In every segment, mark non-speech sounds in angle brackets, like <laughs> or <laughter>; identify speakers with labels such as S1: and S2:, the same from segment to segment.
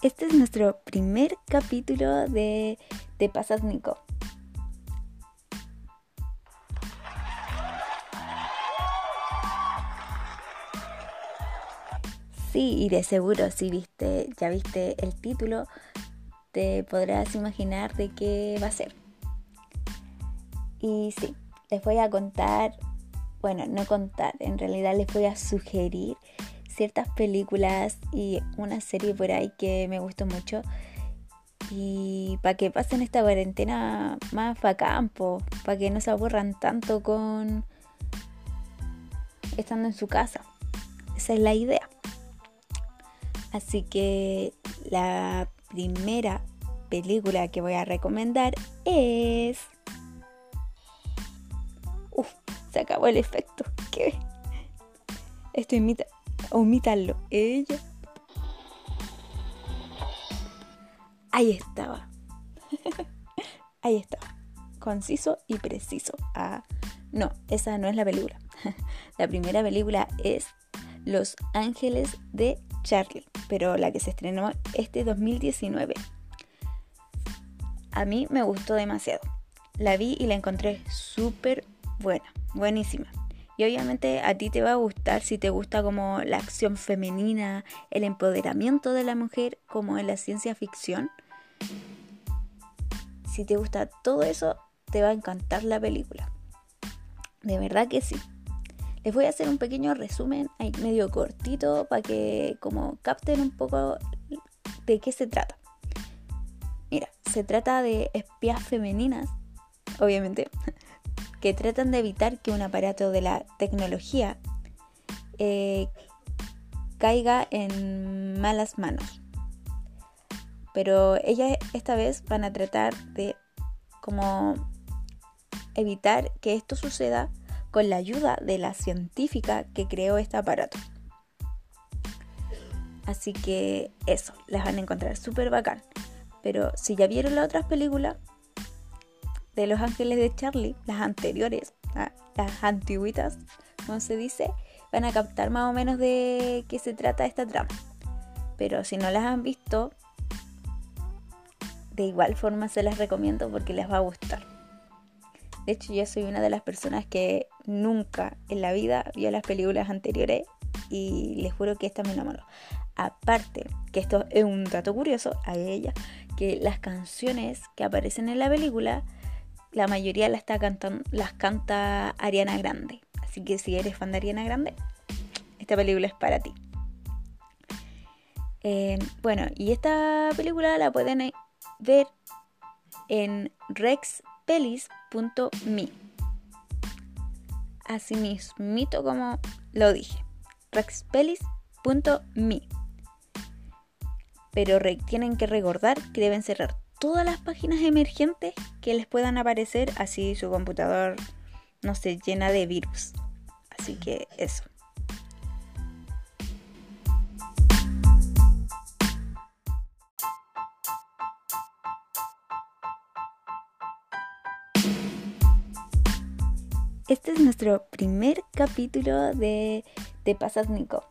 S1: Este es nuestro primer capítulo de Te pasas Nico. Sí, y de seguro si viste, ya viste el título, te podrás imaginar de qué va a ser. Y sí, les voy a contar, bueno, no contar, en realidad les voy a sugerir ciertas películas y una serie por ahí que me gustó mucho. Y para que pasen esta cuarentena más a campo, para que no se aburran tanto con estando en su casa. Esa es la idea. Así que la primera película que voy a recomendar es... Uf, se acabó el efecto. <laughs> ¿Qué? Esto imita <laughs> omitarlo. Ella. Ahí estaba. <laughs> Ahí estaba. Conciso y preciso. Ah, no, esa no es la película. <laughs> la primera película es Los Ángeles de Charlie, pero la que se estrenó este 2019. A mí me gustó demasiado. La vi y la encontré súper buena, buenísima. Y obviamente a ti te va a gustar si te gusta como la acción femenina, el empoderamiento de la mujer, como en la ciencia ficción. Si te gusta todo eso, te va a encantar la película. De verdad que sí. Les voy a hacer un pequeño resumen ahí medio cortito para que como capten un poco de qué se trata. Mira, se trata de espías femeninas, obviamente, <laughs> que tratan de evitar que un aparato de la tecnología eh, caiga en malas manos. Pero ellas esta vez van a tratar de como evitar que esto suceda con la ayuda de la científica que creó este aparato. Así que eso, las van a encontrar súper bacán. Pero si ya vieron las otras películas, de Los Ángeles de Charlie, las anteriores, las antiguitas, como se dice, van a captar más o menos de qué se trata esta trama. Pero si no las han visto, de igual forma se las recomiendo porque les va a gustar. De hecho, yo soy una de las personas que nunca en la vida vio las películas anteriores y les juro que esta me enamoró. Aparte, que esto es un dato curioso a ella, que las canciones que aparecen en la película la mayoría la está cantando, las canta Ariana Grande. Así que si eres fan de Ariana Grande, esta película es para ti. Eh, bueno, y esta película la pueden ver en rexpelis.me. Así mismito como lo dije. rexpelis.me. Pero tienen que recordar que deben cerrar todas las páginas emergentes que les puedan aparecer, así su computador no se llena de virus. Así que eso. Este es nuestro primer capítulo de Te pasas Nico.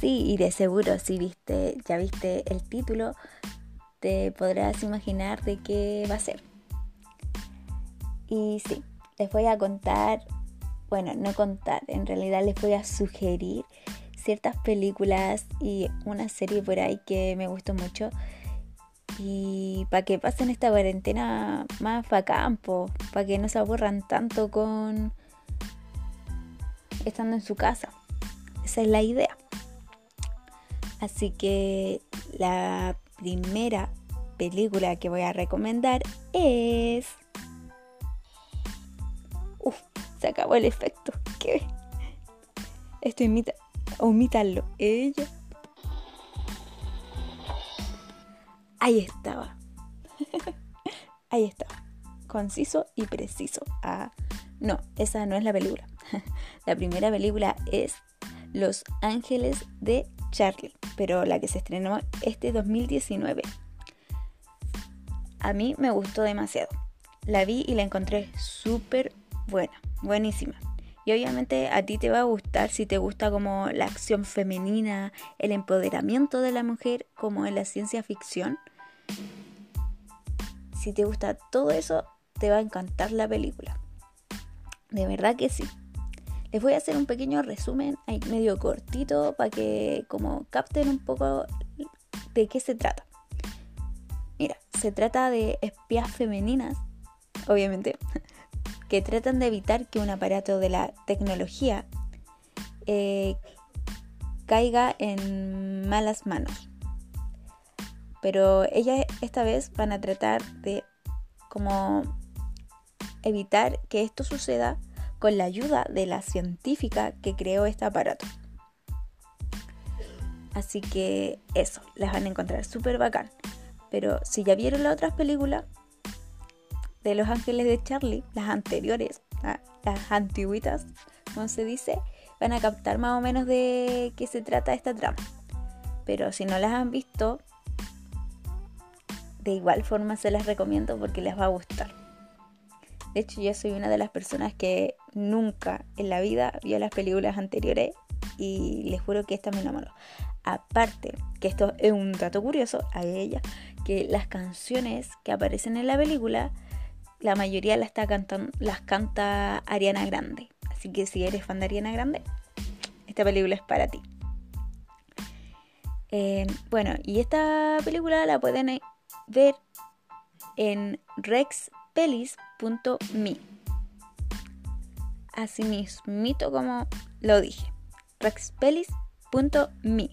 S1: Sí, y de seguro si viste, ya viste el título, te podrás imaginar de qué va a ser. Y sí, les voy a contar, bueno, no contar, en realidad les voy a sugerir ciertas películas y una serie por ahí que me gustó mucho. Y para que pasen esta cuarentena más a campo, para que no se aburran tanto con estando en su casa. Esa es la idea. Así que la primera película que voy a recomendar es... Uf, se acabó el efecto. ¿Qué? Esto imita... Omítalo. Ella. Ahí estaba. <laughs> Ahí estaba. Conciso y preciso. Ah, no, esa no es la película. <laughs> la primera película es Los Ángeles de Charlie, pero la que se estrenó este 2019. A mí me gustó demasiado. La vi y la encontré súper buena, buenísima. Y obviamente a ti te va a gustar si te gusta como la acción femenina, el empoderamiento de la mujer, como en la ciencia ficción. Si te gusta todo eso, te va a encantar la película. De verdad que sí. Les voy a hacer un pequeño resumen medio cortito para que como capten un poco de qué se trata. Mira, se trata de espías femeninas, obviamente, <laughs> que tratan de evitar que un aparato de la tecnología eh, caiga en malas manos. Pero ellas esta vez van a tratar de como evitar que esto suceda con la ayuda de la científica que creó este aparato. Así que eso, las van a encontrar súper bacán. Pero si ya vieron las otras películas de Los Ángeles de Charlie, las anteriores, ah, las antiguitas, como se dice, van a captar más o menos de qué se trata esta trama. Pero si no las han visto, de igual forma se las recomiendo porque les va a gustar. De hecho, yo soy una de las personas que nunca en la vida vio las películas anteriores y les juro que esta me enamoró. Aparte, que esto es un dato curioso a ella, que las canciones que aparecen en la película, la mayoría las, está cantando, las canta Ariana Grande. Así que si eres fan de Ariana Grande, esta película es para ti. Eh, bueno, y esta película la pueden ver en Rex pelis.me. Así mismito como lo dije. rexpelis.me.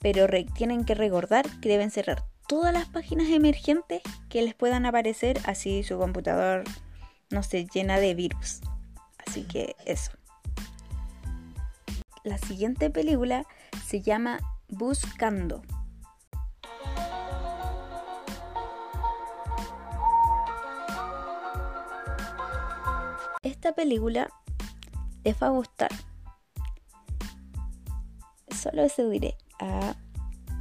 S1: Pero tienen que recordar que deben cerrar todas las páginas emergentes que les puedan aparecer, así su computador no se llena de virus. Así que eso. La siguiente película se llama Buscando. Esta película les va a gustar. Solo eso diré. Ah,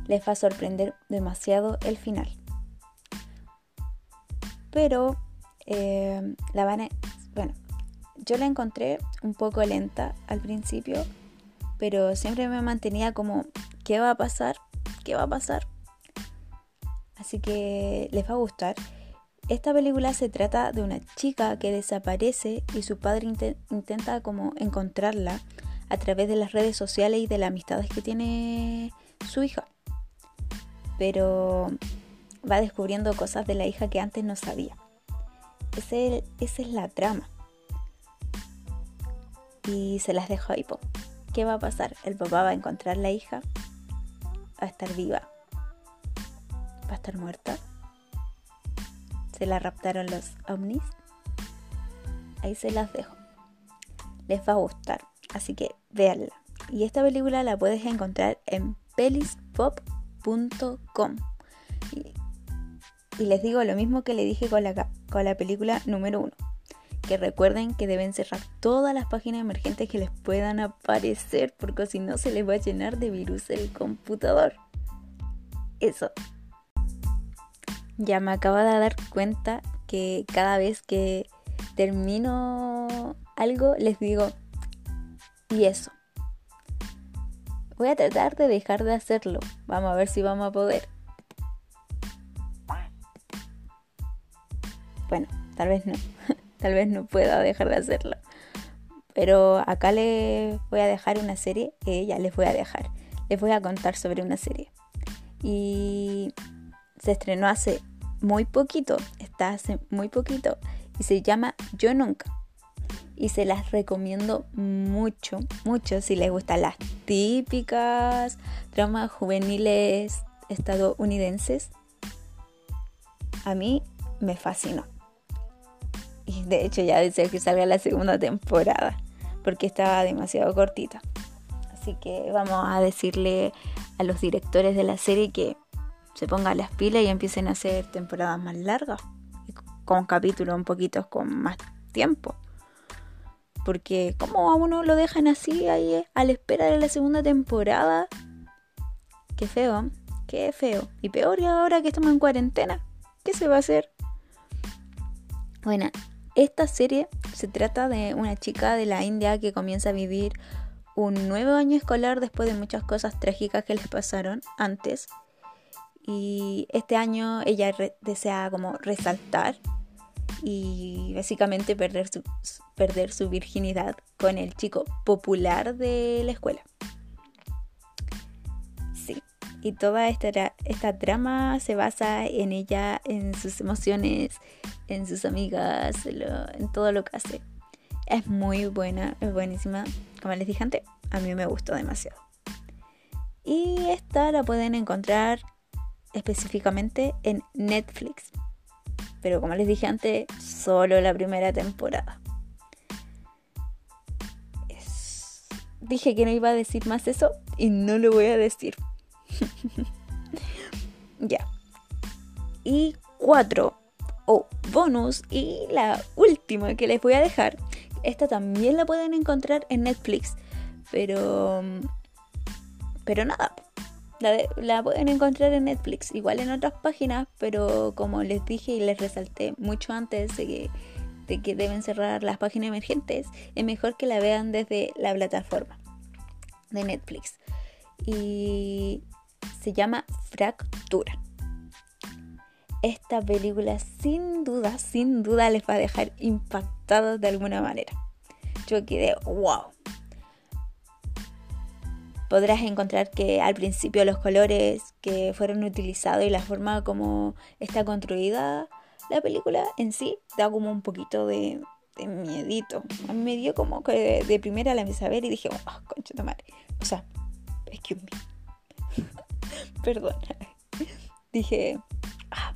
S1: les va a sorprender demasiado el final. Pero eh, la van a... Bueno, yo la encontré un poco lenta al principio, pero siempre me mantenía como, ¿qué va a pasar? ¿Qué va a pasar? Así que les va a gustar. Esta película se trata de una chica que desaparece y su padre intenta como encontrarla a través de las redes sociales y de las amistades que tiene su hija. Pero va descubriendo cosas de la hija que antes no sabía. Esa es la trama. Y se las dejo ahí. ¿Qué va a pasar? El papá va a encontrar la hija. Va a estar viva. Va a estar muerta se la raptaron los ovnis. Ahí se las dejo. Les va a gustar, así que véanla. Y esta película la puedes encontrar en pelispop.com. Y, les digo lo mismo que le dije con la, con la película número uno. Que recuerden que deben cerrar todas las páginas emergentes que les puedan aparecer, porque si no se les va a llenar de virus el computador. Eso, ya me acabo de dar cuenta que cada vez que termino algo les digo, y eso. Voy a tratar de dejar de hacerlo. Vamos a ver si vamos a poder. Bueno, tal vez no. <laughs> tal vez no pueda dejar de hacerlo. Pero acá les voy a dejar una serie ya les voy a dejar. Les voy a contar sobre una serie. Y se estrenó hace muy poquito, está hace muy poquito y se llama Yo Nunca. Y se las recomiendo mucho, mucho si les gustan las típicas dramas juveniles estadounidenses. A mí me fascinó. Y de hecho ya deseo que salga la segunda temporada, porque estaba demasiado cortita. Así que vamos a decirle a los directores de la serie que se pongan las pilas y empiecen a hacer temporadas más largas, con capítulos un poquito con más tiempo. Porque como a uno lo dejan así ahí eh, a la espera de la segunda temporada, qué feo, qué feo. Y peor ahora que estamos en cuarentena, ¿qué se va a hacer? Bueno, Esta serie se trata de una chica de la India que comienza a vivir un nuevo año escolar después de muchas cosas trágicas que les pasaron antes. Y este año ella desea como resaltar y básicamente perder su, perder su virginidad con el chico popular de la escuela. Sí, y toda esta, esta trama se basa en ella, en sus emociones, en sus amigas, en todo lo que hace. Es muy buena, es buenísima. Como les dije antes, a mí me gustó demasiado. Y esta la pueden encontrar específicamente en Netflix. Pero como les dije antes, solo la primera temporada. Dije que no iba a decir más eso y no lo voy a decir. <laughs> ya. Y cuatro, o bonus, y la última que les voy a dejar. Esta también la pueden encontrar en Netflix. Pero... Pero nada, la, pueden encontrar en Netflix, igual en otras páginas, pero como les dije y les resalté mucho antes de que, de que deben cerrar las páginas emergentes, es mejor que la vean desde la plataforma de Netflix. Y se llama Fractura. Esta película sin duda, sin duda les va a dejar impactados de alguna manera. Yo quedé, wow, podrás encontrar que al principio los colores que fueron utilizados y la forma como está construida la película en sí da como un poquito de, de miedito. A mí me dio como que de, primera la empecé a ver y dije, oh, concha de madre. O sea, excuse me. <laughs> Perdón. <laughs> dije, ah,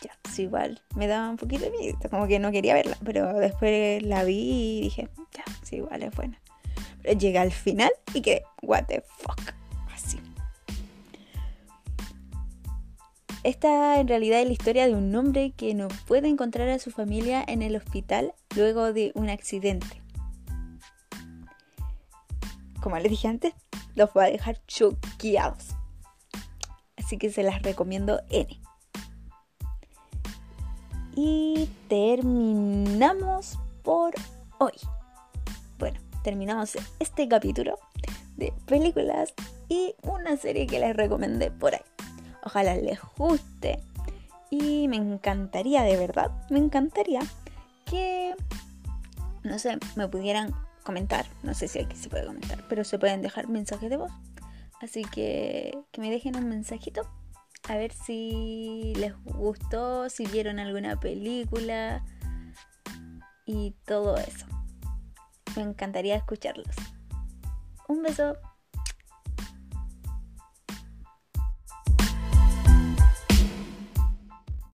S1: ya, sí, igual. Me daba un poquito de miedo, como que no quería verla, pero después la vi y dije, ya, sí, igual es buena. Pero llegué al final y que, what the fuck, así. Esta en realidad es la historia de un hombre que no puede encontrar a su familia en el hospital luego de un accidente. Como les dije antes, los va a dejar choqueados. Así que se las recomiendo N. Y terminamos por hoy terminamos este capítulo de películas y una serie que les recomendé por ahí. Ojalá les guste y me encantaría, de verdad, me encantaría que, no sé, me pudieran comentar. No sé si aquí se puede comentar, pero se pueden dejar mensajes de voz. Así que que me dejen un mensajito a ver si les gustó, si vieron alguna película y todo eso. Me encantaría escucharlos. Un beso.